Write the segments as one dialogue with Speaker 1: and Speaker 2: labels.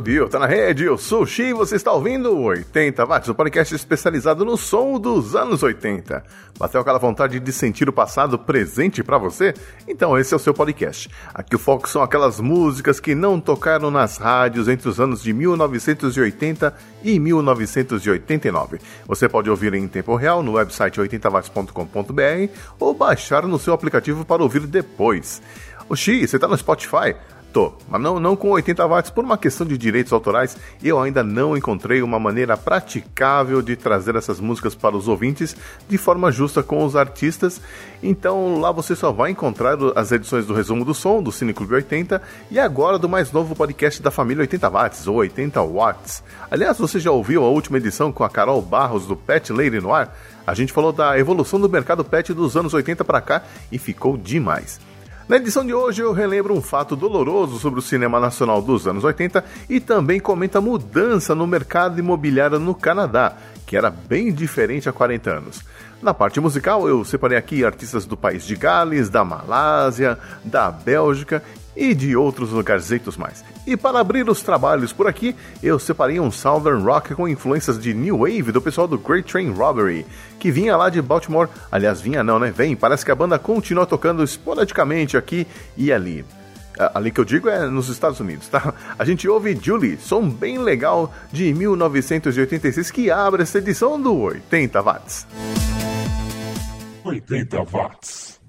Speaker 1: Subiu, tá na rede, eu sou o Xi e você está ouvindo 80 Watts, o podcast especializado no som dos anos 80. Bateu aquela vontade de sentir o passado presente para você? Então esse é o seu podcast. Aqui o foco são aquelas músicas que não tocaram nas rádios entre os anos de 1980 e 1989. Você pode ouvir em tempo real no website 80watts.com.br ou baixar no seu aplicativo para ouvir depois. O Xi, você tá no Spotify? Tô, mas não, não com 80 watts por uma questão de direitos autorais. Eu ainda não encontrei uma maneira praticável de trazer essas músicas para os ouvintes de forma justa com os artistas. Então lá você só vai encontrar as edições do resumo do som do Cine Clube 80 e agora do mais novo podcast da família 80 watts ou 80 watts. Aliás, você já ouviu a última edição com a Carol Barros do Pet Lady Noir? A gente falou da evolução do mercado pet dos anos 80 para cá e ficou demais. Na edição de hoje eu relembro um fato doloroso sobre o cinema nacional dos anos 80 e também comento a mudança no mercado imobiliário no Canadá, que era bem diferente há 40 anos. Na parte musical, eu separei aqui artistas do país de Gales, da Malásia, da Bélgica e de outros lugarzitos mais. E para abrir os trabalhos por aqui, eu separei um Southern Rock com influências de New Wave do pessoal do Great Train Robbery, que vinha lá de Baltimore. Aliás, vinha não, né? Vem, parece que a banda continua tocando esporadicamente aqui e ali. Ali que eu digo é nos Estados Unidos, tá? A gente ouve Julie, som bem legal de 1986 que abre essa edição do 80 watts.
Speaker 2: 80 watts.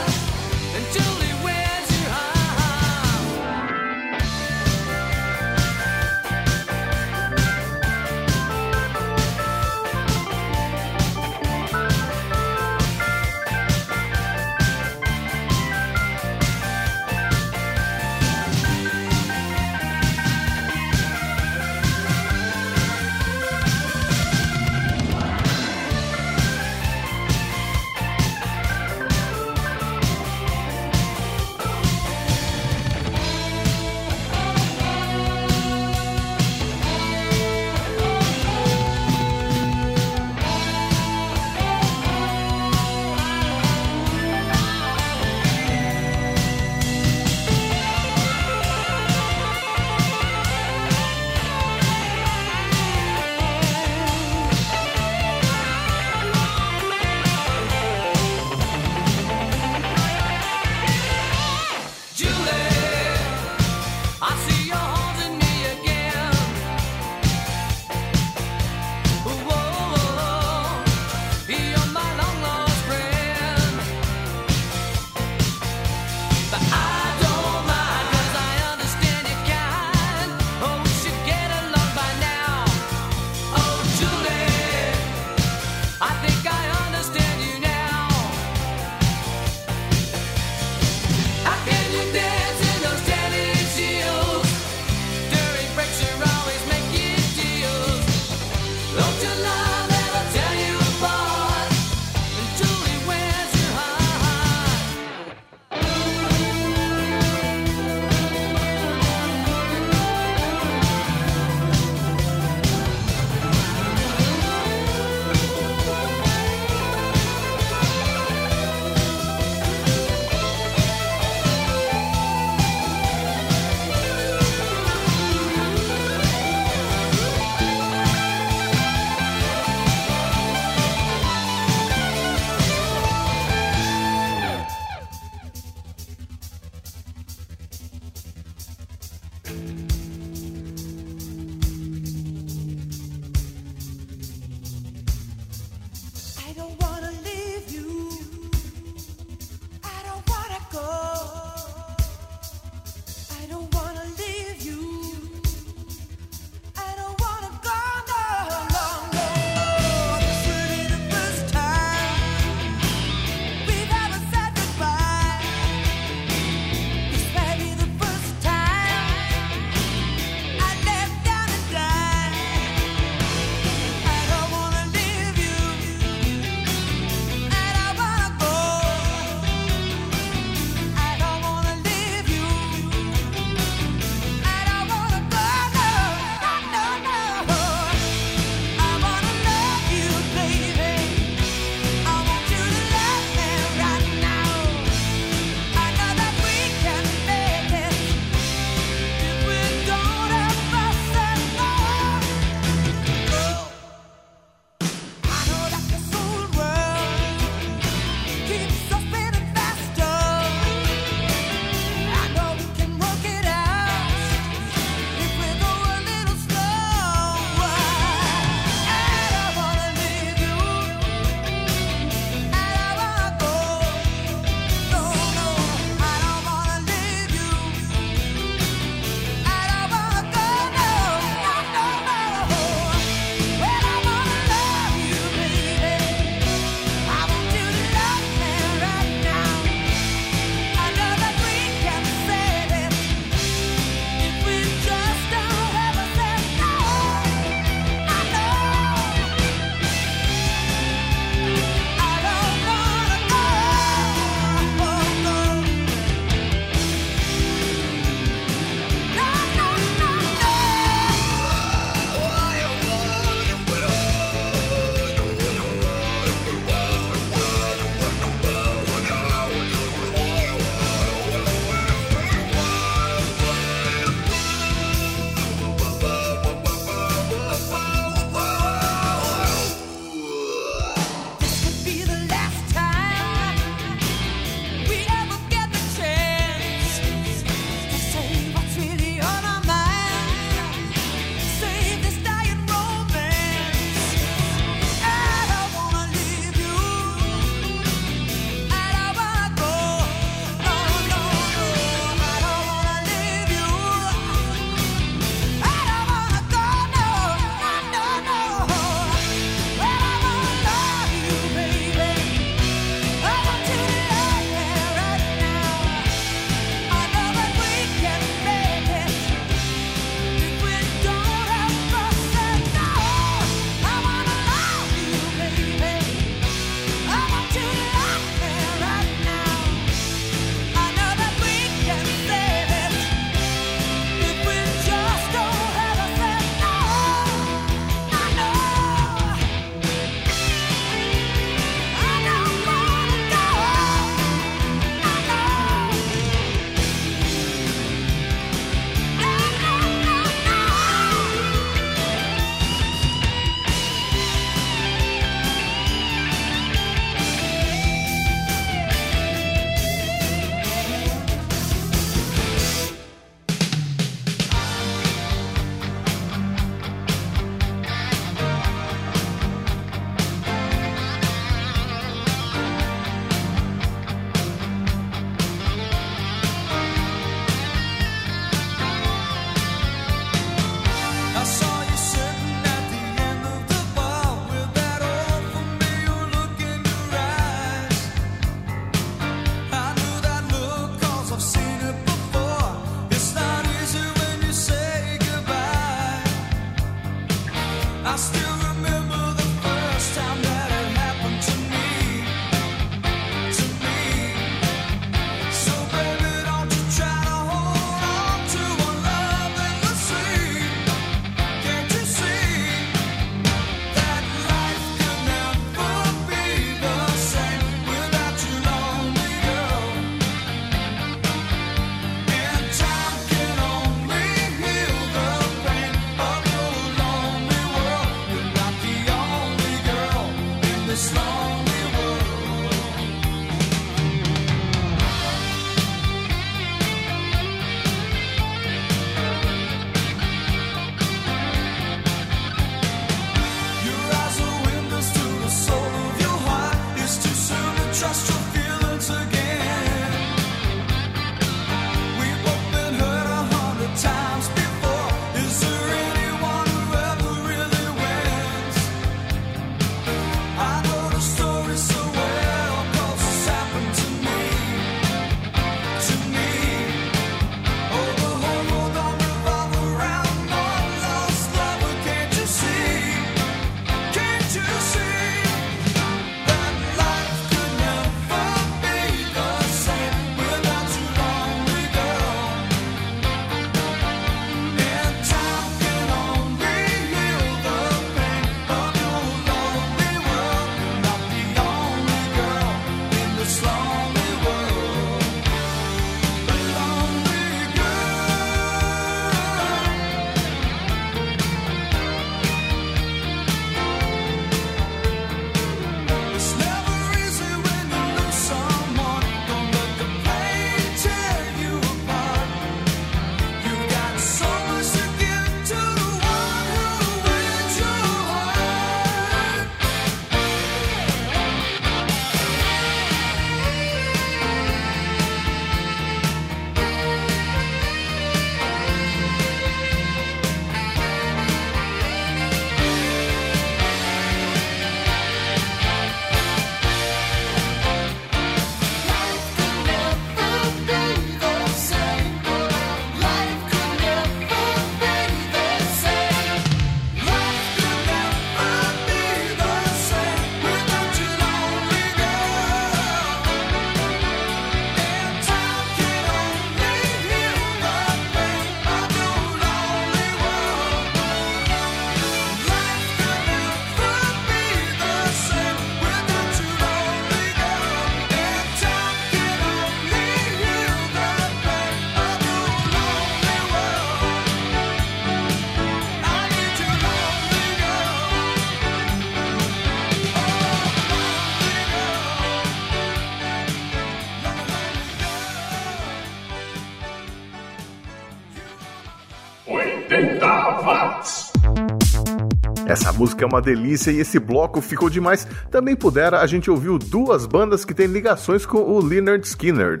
Speaker 1: Essa música é uma delícia e esse bloco ficou demais. Também pudera, a gente ouviu duas bandas que têm ligações com o Leonard Skinner.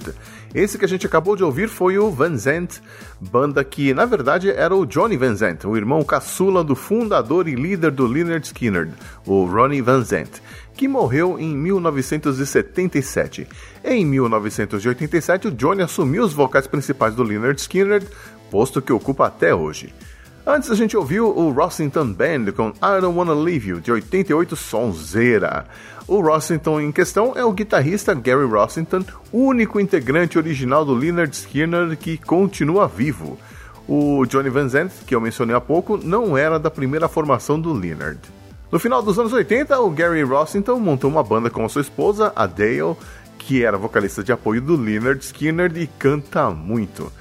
Speaker 1: Esse que a gente acabou de ouvir foi o Van Zandt, banda que na verdade era o Johnny Van Zandt, o irmão caçula do fundador e líder do Leonard Skinner, o Ronnie Van Zandt, que morreu em 1977. Em 1987, o Johnny assumiu os vocais principais do Leonard Skinner, posto que ocupa até hoje. Antes a gente ouviu o Rossington Band com I Don't Wanna Leave You, de 88 Sonzeira. O Rossington em questão é o guitarrista Gary Rossington, único integrante original do Leonard Skinner que continua vivo. O Johnny Van Zandt, que eu mencionei há pouco, não era da primeira formação do Leonard. No final dos anos 80, o Gary Rossington montou uma banda com sua esposa, a Dale, que era vocalista de apoio do Leonard Skinner e canta muito.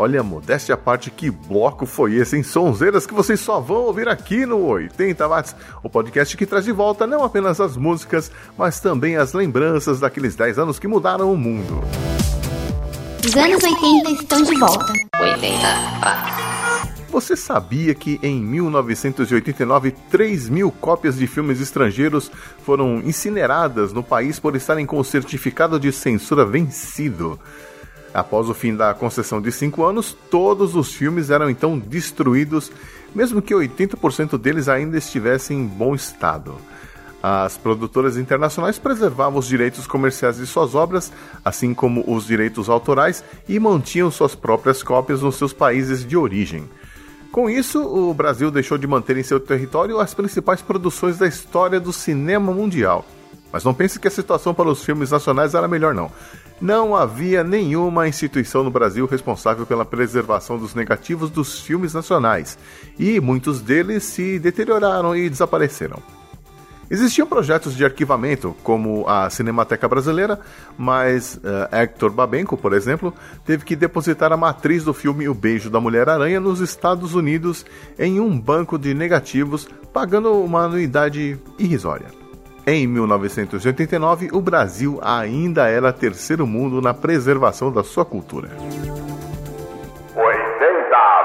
Speaker 1: Olha, modéstia à parte, que bloco foi esse, em Sonzeiras que vocês só vão ouvir aqui no 80 Watts, o podcast que traz de volta não apenas as músicas, mas também as lembranças daqueles 10 anos que mudaram o mundo.
Speaker 3: Os anos 80 estão de volta.
Speaker 4: 80 Watts.
Speaker 1: Você sabia que em 1989 3 mil cópias de filmes estrangeiros foram incineradas no país por estarem com o certificado de censura vencido? Após o fim da concessão de cinco anos, todos os filmes eram então destruídos, mesmo que 80% deles ainda estivessem em bom estado. As produtoras internacionais preservavam os direitos comerciais de suas obras, assim como os direitos autorais, e mantinham suas próprias cópias nos seus países de origem. Com isso, o Brasil deixou de manter em seu território as principais produções da história do cinema mundial. Mas não pense que a situação para os filmes nacionais era melhor, não não havia nenhuma instituição no Brasil responsável pela preservação dos negativos dos filmes nacionais, e muitos deles se deterioraram e desapareceram. Existiam projetos de arquivamento, como a Cinemateca Brasileira, mas uh, Hector Babenco, por exemplo, teve que depositar a matriz do filme O Beijo da Mulher-Aranha nos Estados Unidos em um banco de negativos, pagando uma anuidade irrisória. Em 1989, o Brasil ainda era terceiro mundo na preservação da sua cultura.
Speaker 2: 80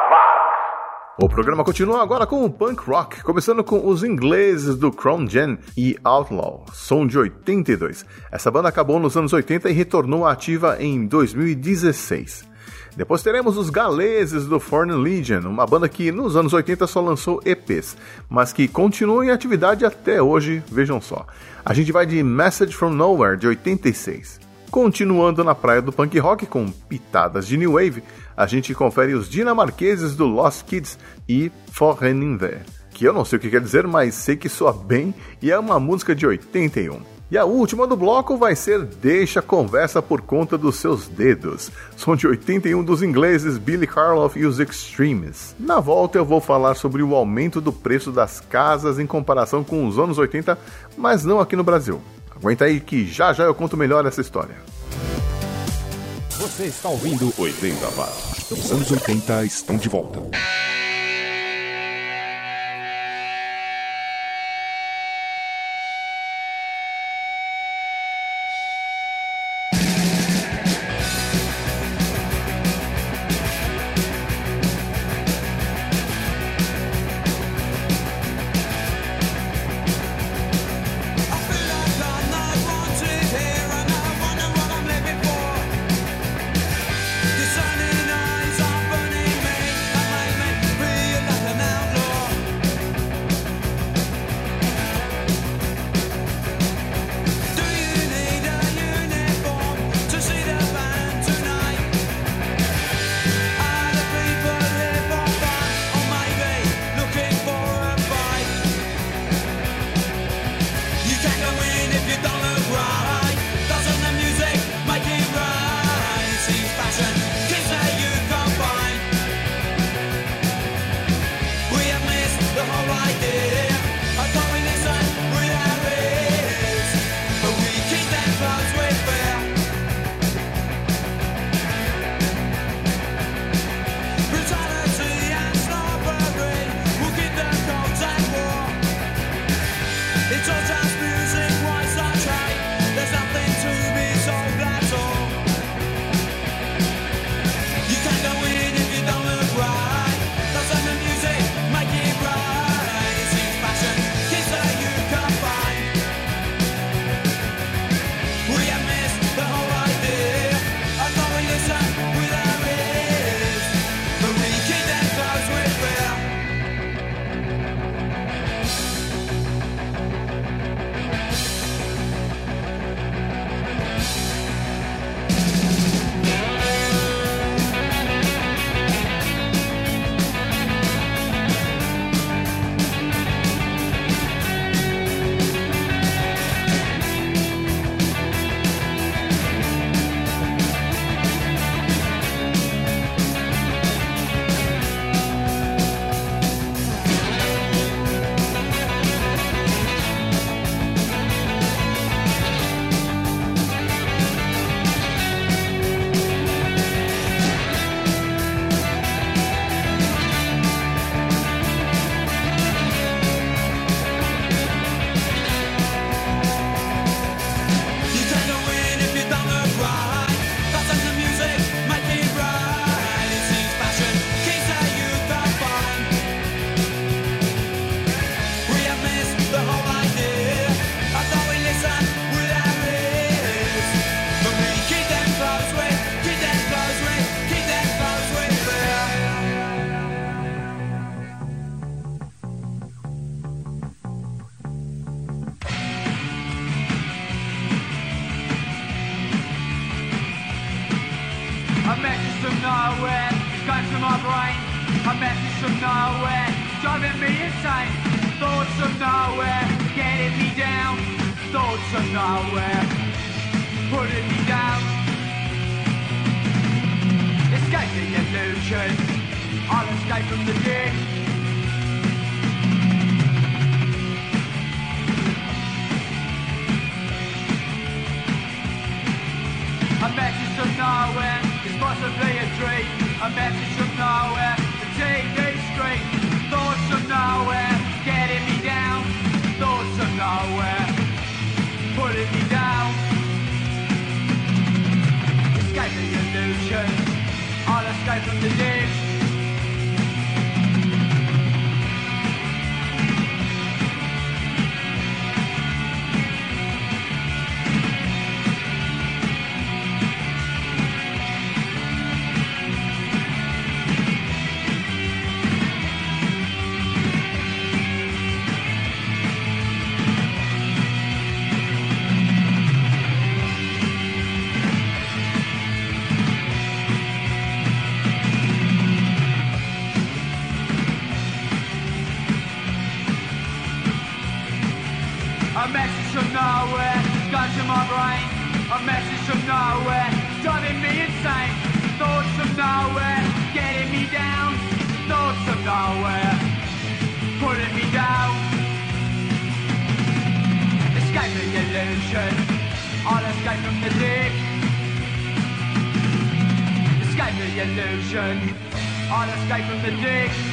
Speaker 2: watts.
Speaker 1: O programa continua agora com o punk rock, começando com os ingleses do Crown Gen e Outlaw, som de 82. Essa banda acabou nos anos 80 e retornou ativa em 2016. Depois teremos os galeses do Foreign Legion, uma banda que nos anos 80 só lançou EPs, mas que continua em atividade até hoje, vejam só. A gente vai de Message from Nowhere, de 86. Continuando na praia do punk rock com pitadas de new wave, a gente confere os dinamarqueses do Lost Kids e Foreign que eu não sei o que quer dizer, mas sei que soa bem e é uma música de 81. E a última do bloco vai ser Deixa a Conversa por Conta dos Seus Dedos. Som de 81 dos ingleses Billy Karloff e os Extremes. Na volta eu vou falar sobre o aumento do preço das casas em comparação com os anos 80, mas não aqui no Brasil. Aguenta aí que já já eu conto melhor essa história.
Speaker 2: Você está ouvindo 80 watts. Os anos 80 estão de volta.
Speaker 5: My brain. A message from nowhere driving me insane. Thoughts of nowhere getting me down. Thoughts of nowhere putting me down. Escape the illusion. I'll escape from the dick. A message from nowhere is possibly a dream. A message from nowhere, the TV screen. Thoughts of nowhere, getting me down. Thoughts of nowhere, pulling me down. Escape the illusion. I'll escape from the dig. From. Escape the illusion, I'll escape from the dick.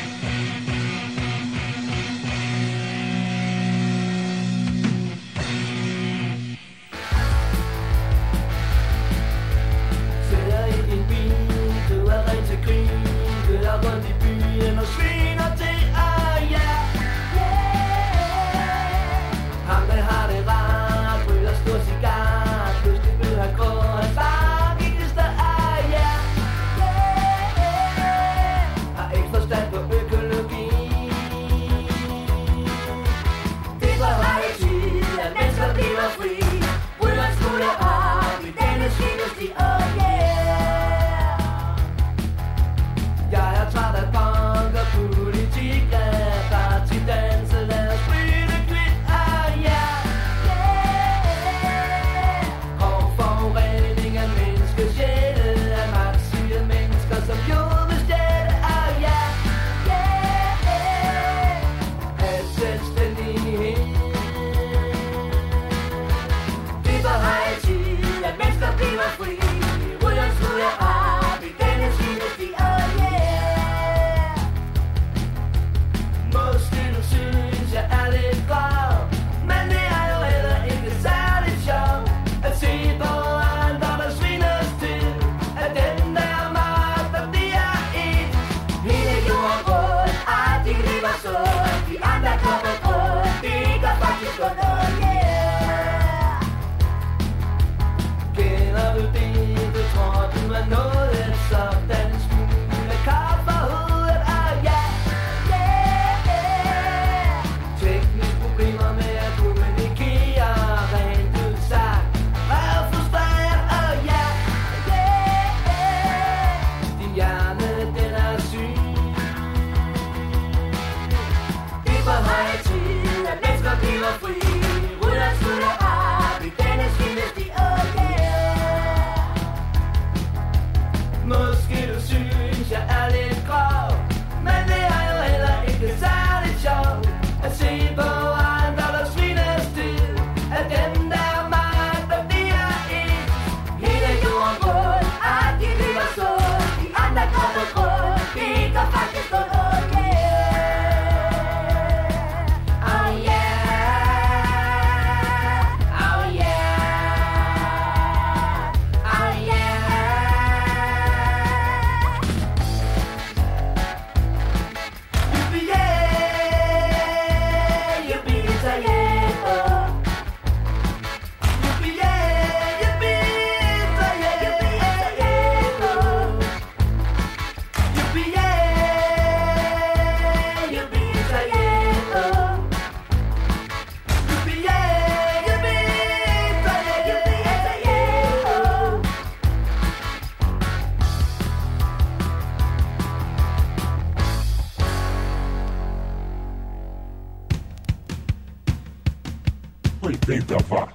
Speaker 6: Vem pra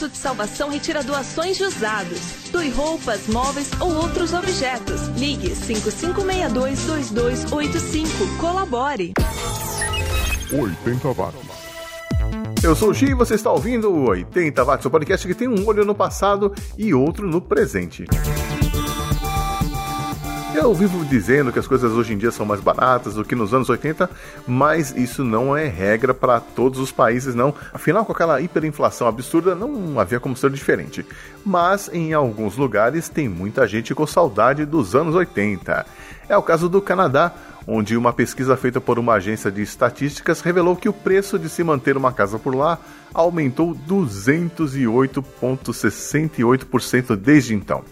Speaker 6: O
Speaker 7: Exército de Salvação retira doações de usados. Doe roupas, móveis ou outros objetos. Ligue 5562-2285. Colabore.
Speaker 1: 80 watts. Eu sou o Xi e você está ouvindo o 80 watts, o podcast que tem um olho no passado e outro no presente. Eu vivo dizendo que as coisas hoje em dia são mais baratas do que nos anos 80, mas isso não é regra para todos os países, não. Afinal, com aquela hiperinflação absurda, não havia como ser diferente. Mas em alguns lugares tem muita gente com saudade dos anos 80. É o caso do Canadá, onde uma pesquisa feita por uma agência de estatísticas revelou que o preço de se manter uma casa por lá aumentou 208,68% desde então.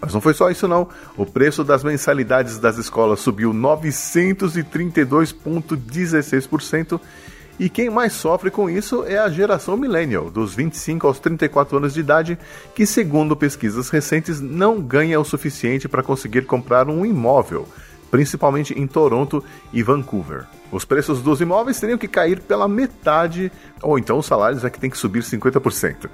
Speaker 1: Mas não foi só isso não. O preço das mensalidades das escolas subiu 932,16% e quem mais sofre com isso é a geração millennial, dos 25 aos 34 anos de idade, que segundo pesquisas recentes não ganha o suficiente para conseguir comprar um imóvel, principalmente em Toronto e Vancouver. Os preços dos imóveis teriam que cair pela metade, ou então os salários é que tem que subir 50%.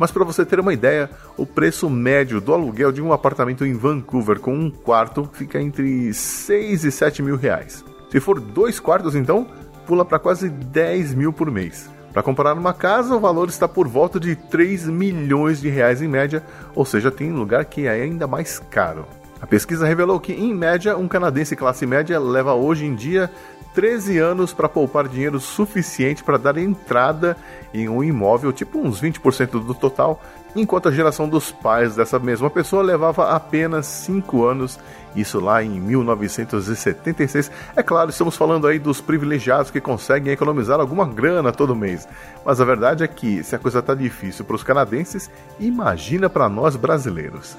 Speaker 1: Mas para você ter uma ideia, o preço médio do aluguel de um apartamento em Vancouver com um quarto fica entre 6 e 7 mil reais. Se for dois quartos, então, pula para quase 10 mil por mês. Para comprar uma casa, o valor está por volta de 3 milhões de reais em média, ou seja, tem lugar que é ainda mais caro. A pesquisa revelou que, em média, um canadense classe média leva hoje em dia 13 anos para poupar dinheiro suficiente para dar entrada em um imóvel, tipo uns 20% do total, enquanto a geração dos pais dessa mesma pessoa levava apenas 5 anos, isso lá em 1976. É claro, estamos falando aí dos privilegiados que conseguem economizar alguma grana todo mês. Mas a verdade é que, se a coisa tá difícil para os canadenses, imagina para nós brasileiros.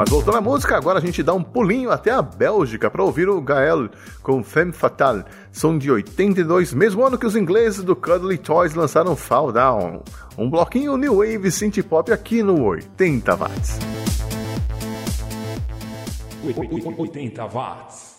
Speaker 1: Mas voltando à música, agora a gente dá um pulinho até a Bélgica para ouvir o Gael com Femme Fatale. São de 82, mesmo ano que os ingleses do Cuddly Toys lançaram Fall Down. Um bloquinho New Wave Synth Pop aqui no 80 watts.
Speaker 8: 80 watts.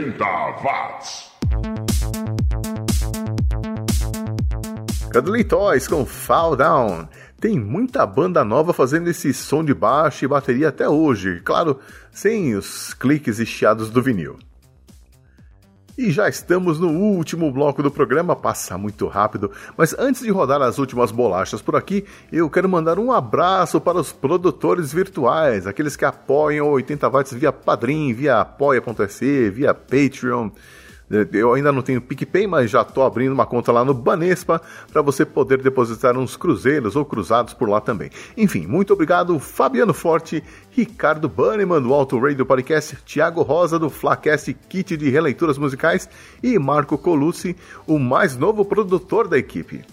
Speaker 2: 80 watts.
Speaker 1: Toys com Fall Down. Tem muita banda nova fazendo esse som de baixo e bateria até hoje, claro, sem os cliques e chiados do vinil. E já estamos no último bloco do programa, passa muito rápido, mas antes de rodar as últimas bolachas por aqui, eu quero mandar um abraço para os produtores virtuais, aqueles que apoiam o 80 watts via Padrim, via apoia.se, via Patreon. Eu ainda não tenho PicPay, mas já estou abrindo uma conta lá no Banespa para você poder depositar uns cruzeiros ou cruzados por lá também. Enfim, muito obrigado, Fabiano Forte, Ricardo Banneman do Auto Radio Podcast, Thiago Rosa do Flacast Kit de Releituras Musicais e Marco Colucci, o mais novo produtor da equipe.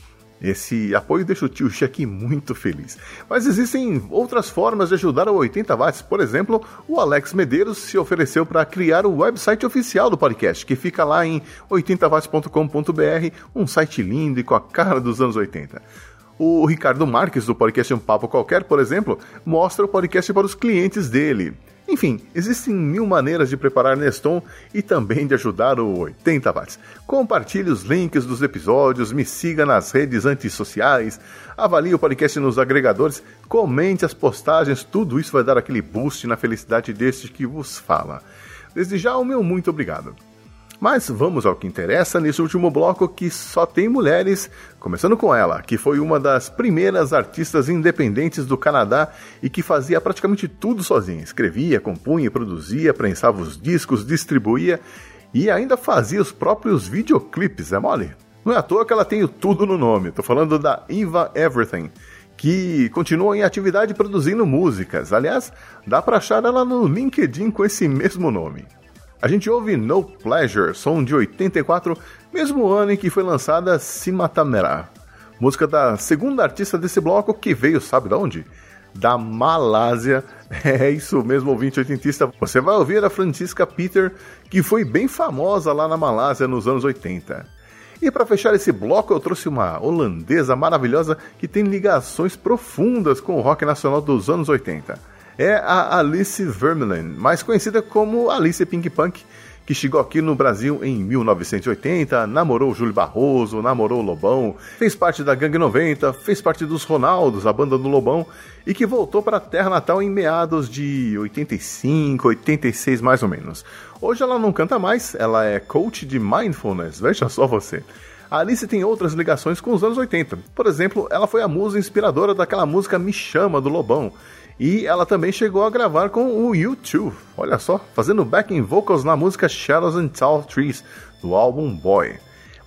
Speaker 1: Esse apoio deixa o tio Cheque muito feliz. Mas existem outras formas de ajudar o 80 watts. Por exemplo, o Alex Medeiros se ofereceu para criar o website oficial do podcast, que fica lá em 80watts.com.br, um site lindo e com a cara dos anos 80. O Ricardo Marques, do podcast Um Papo Qualquer, por exemplo, mostra o podcast para os clientes dele. Enfim, existem mil maneiras de preparar Neston e também de ajudar o 80 watts. Compartilhe os links dos episódios, me siga nas redes antissociais, avalie o podcast nos agregadores, comente as postagens, tudo isso vai dar aquele boost na felicidade deste que vos fala. Desde já, o meu muito obrigado. Mas vamos ao que interessa nesse último bloco que só tem mulheres, começando com ela, que foi uma das primeiras artistas independentes do Canadá e que fazia praticamente tudo sozinha. Escrevia, compunha, produzia, prensava os discos, distribuía e ainda fazia os próprios videoclipes, é mole? Não é à toa que ela tem o tudo no nome. Tô falando da Eva Everything, que continua em atividade produzindo músicas. Aliás, dá pra achar ela no LinkedIn com esse mesmo nome. A gente ouve No Pleasure, som de 84, mesmo ano em que foi lançada Simatamera, música da segunda artista desse bloco que veio, sabe de onde? Da Malásia. É isso mesmo, ouvinte oitentista. Você vai ouvir a Francisca Peter, que foi bem famosa lá na Malásia nos anos 80. E para fechar esse bloco, eu trouxe uma holandesa maravilhosa que tem ligações profundas com o rock nacional dos anos 80 é a Alice Vermeulen, mais conhecida como Alice Pink Punk, que chegou aqui no Brasil em 1980, namorou Júlio Barroso, namorou Lobão, fez parte da Gangue 90, fez parte dos Ronaldos, a banda do Lobão, e que voltou para a terra natal em meados de 85, 86 mais ou menos. Hoje ela não canta mais, ela é coach de mindfulness, veja só você. A Alice tem outras ligações com os anos 80. Por exemplo, ela foi a musa inspiradora daquela música Me Chama do Lobão, e ela também chegou a gravar com o U2, olha só, fazendo backing vocals na música Shadows and Tall Trees, do álbum Boy.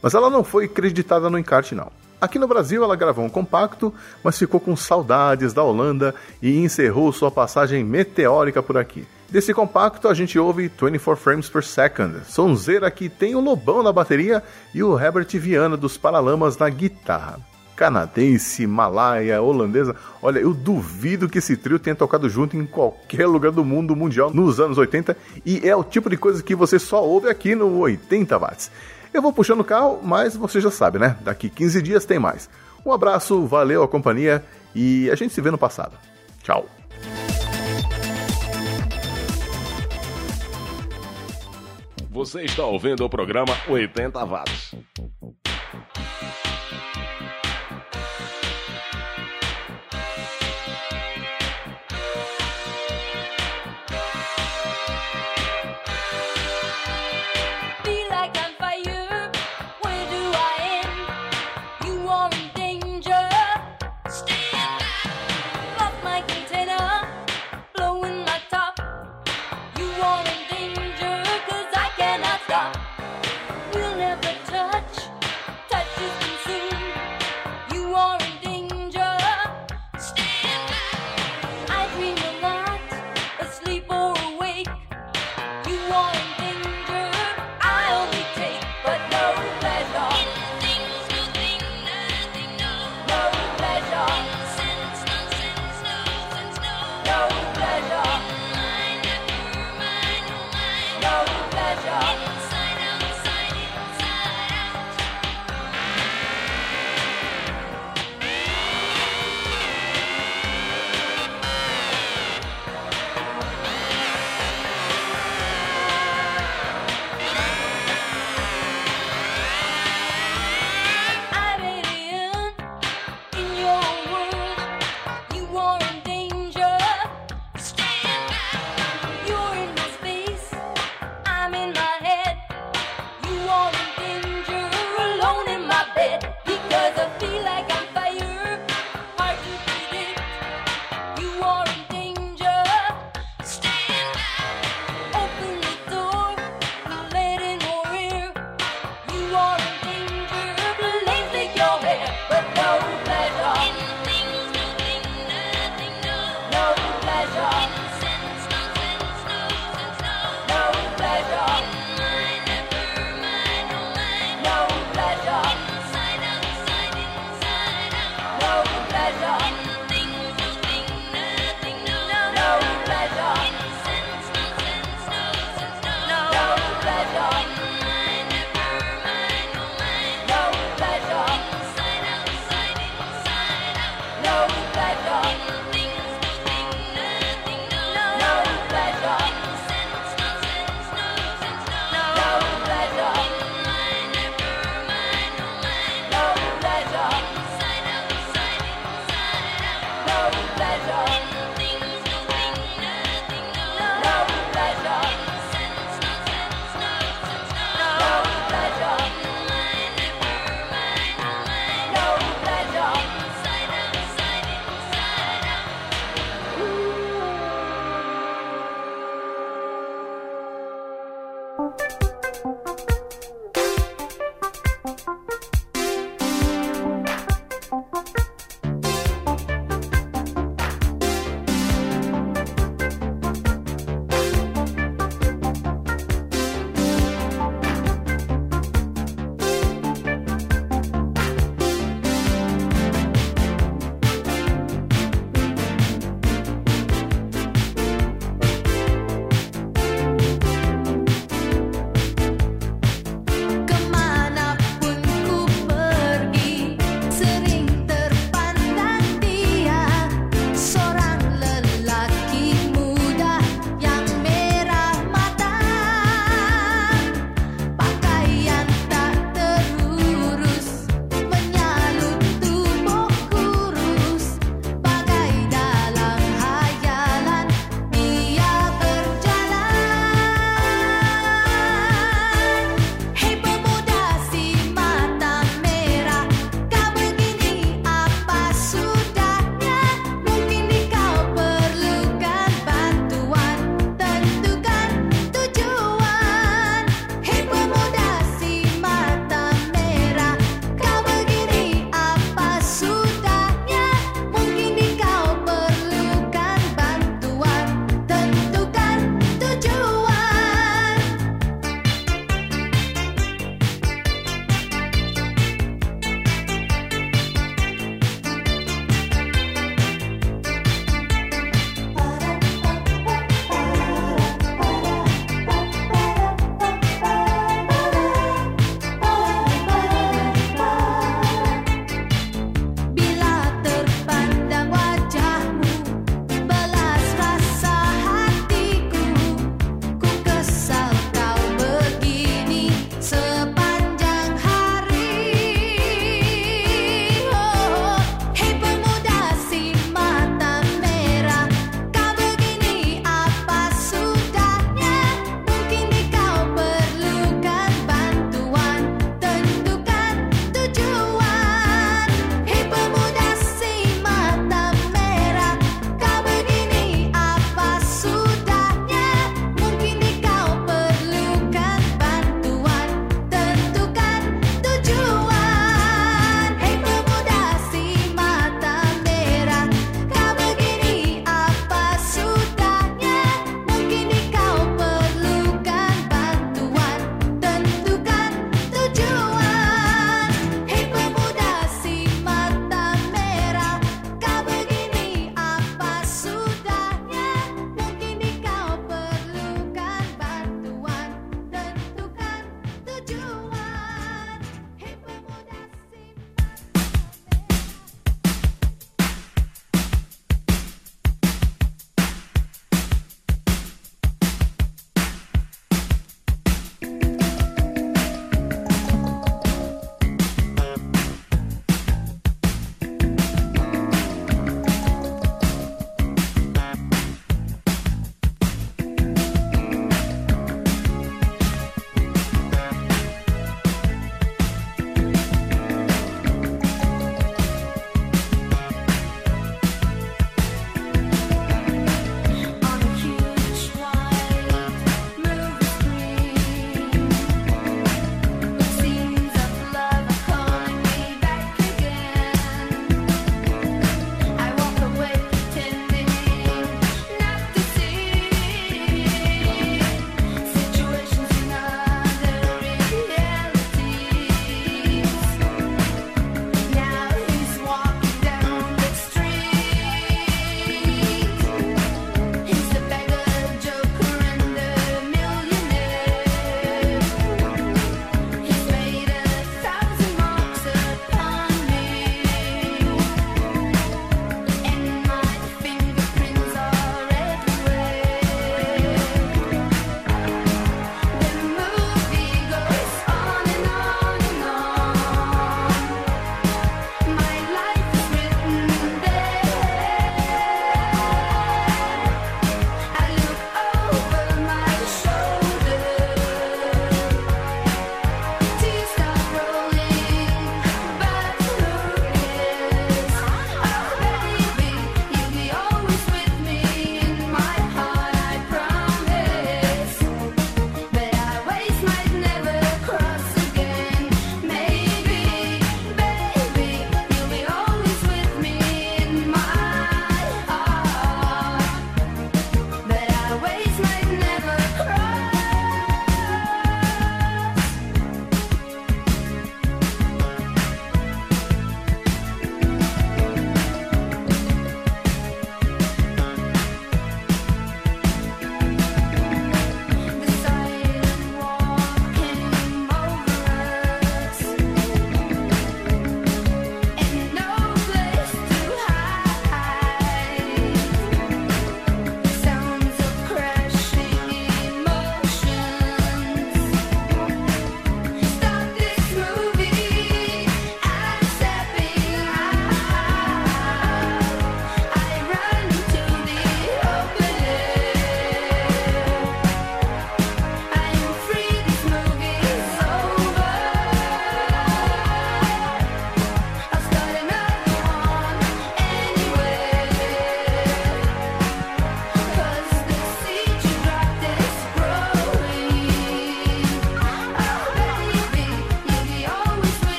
Speaker 1: Mas ela não foi creditada no encarte não. Aqui no Brasil ela gravou um compacto, mas ficou com saudades da Holanda e encerrou sua passagem meteórica por aqui. Desse compacto a gente ouve 24 Frames per Second, sonzeira que tem o Lobão na bateria e o Herbert Viana dos Paralamas na guitarra canadense, malaia, holandesa. Olha, eu duvido que esse trio tenha tocado junto em qualquer lugar do mundo mundial nos anos 80 e é o tipo de coisa que você só ouve aqui no 80 watts. Eu vou puxando o carro, mas você já sabe, né? Daqui 15 dias tem mais. Um abraço, valeu a companhia e a gente se vê no passado. Tchau.
Speaker 2: Você está ouvindo o programa 80 watts.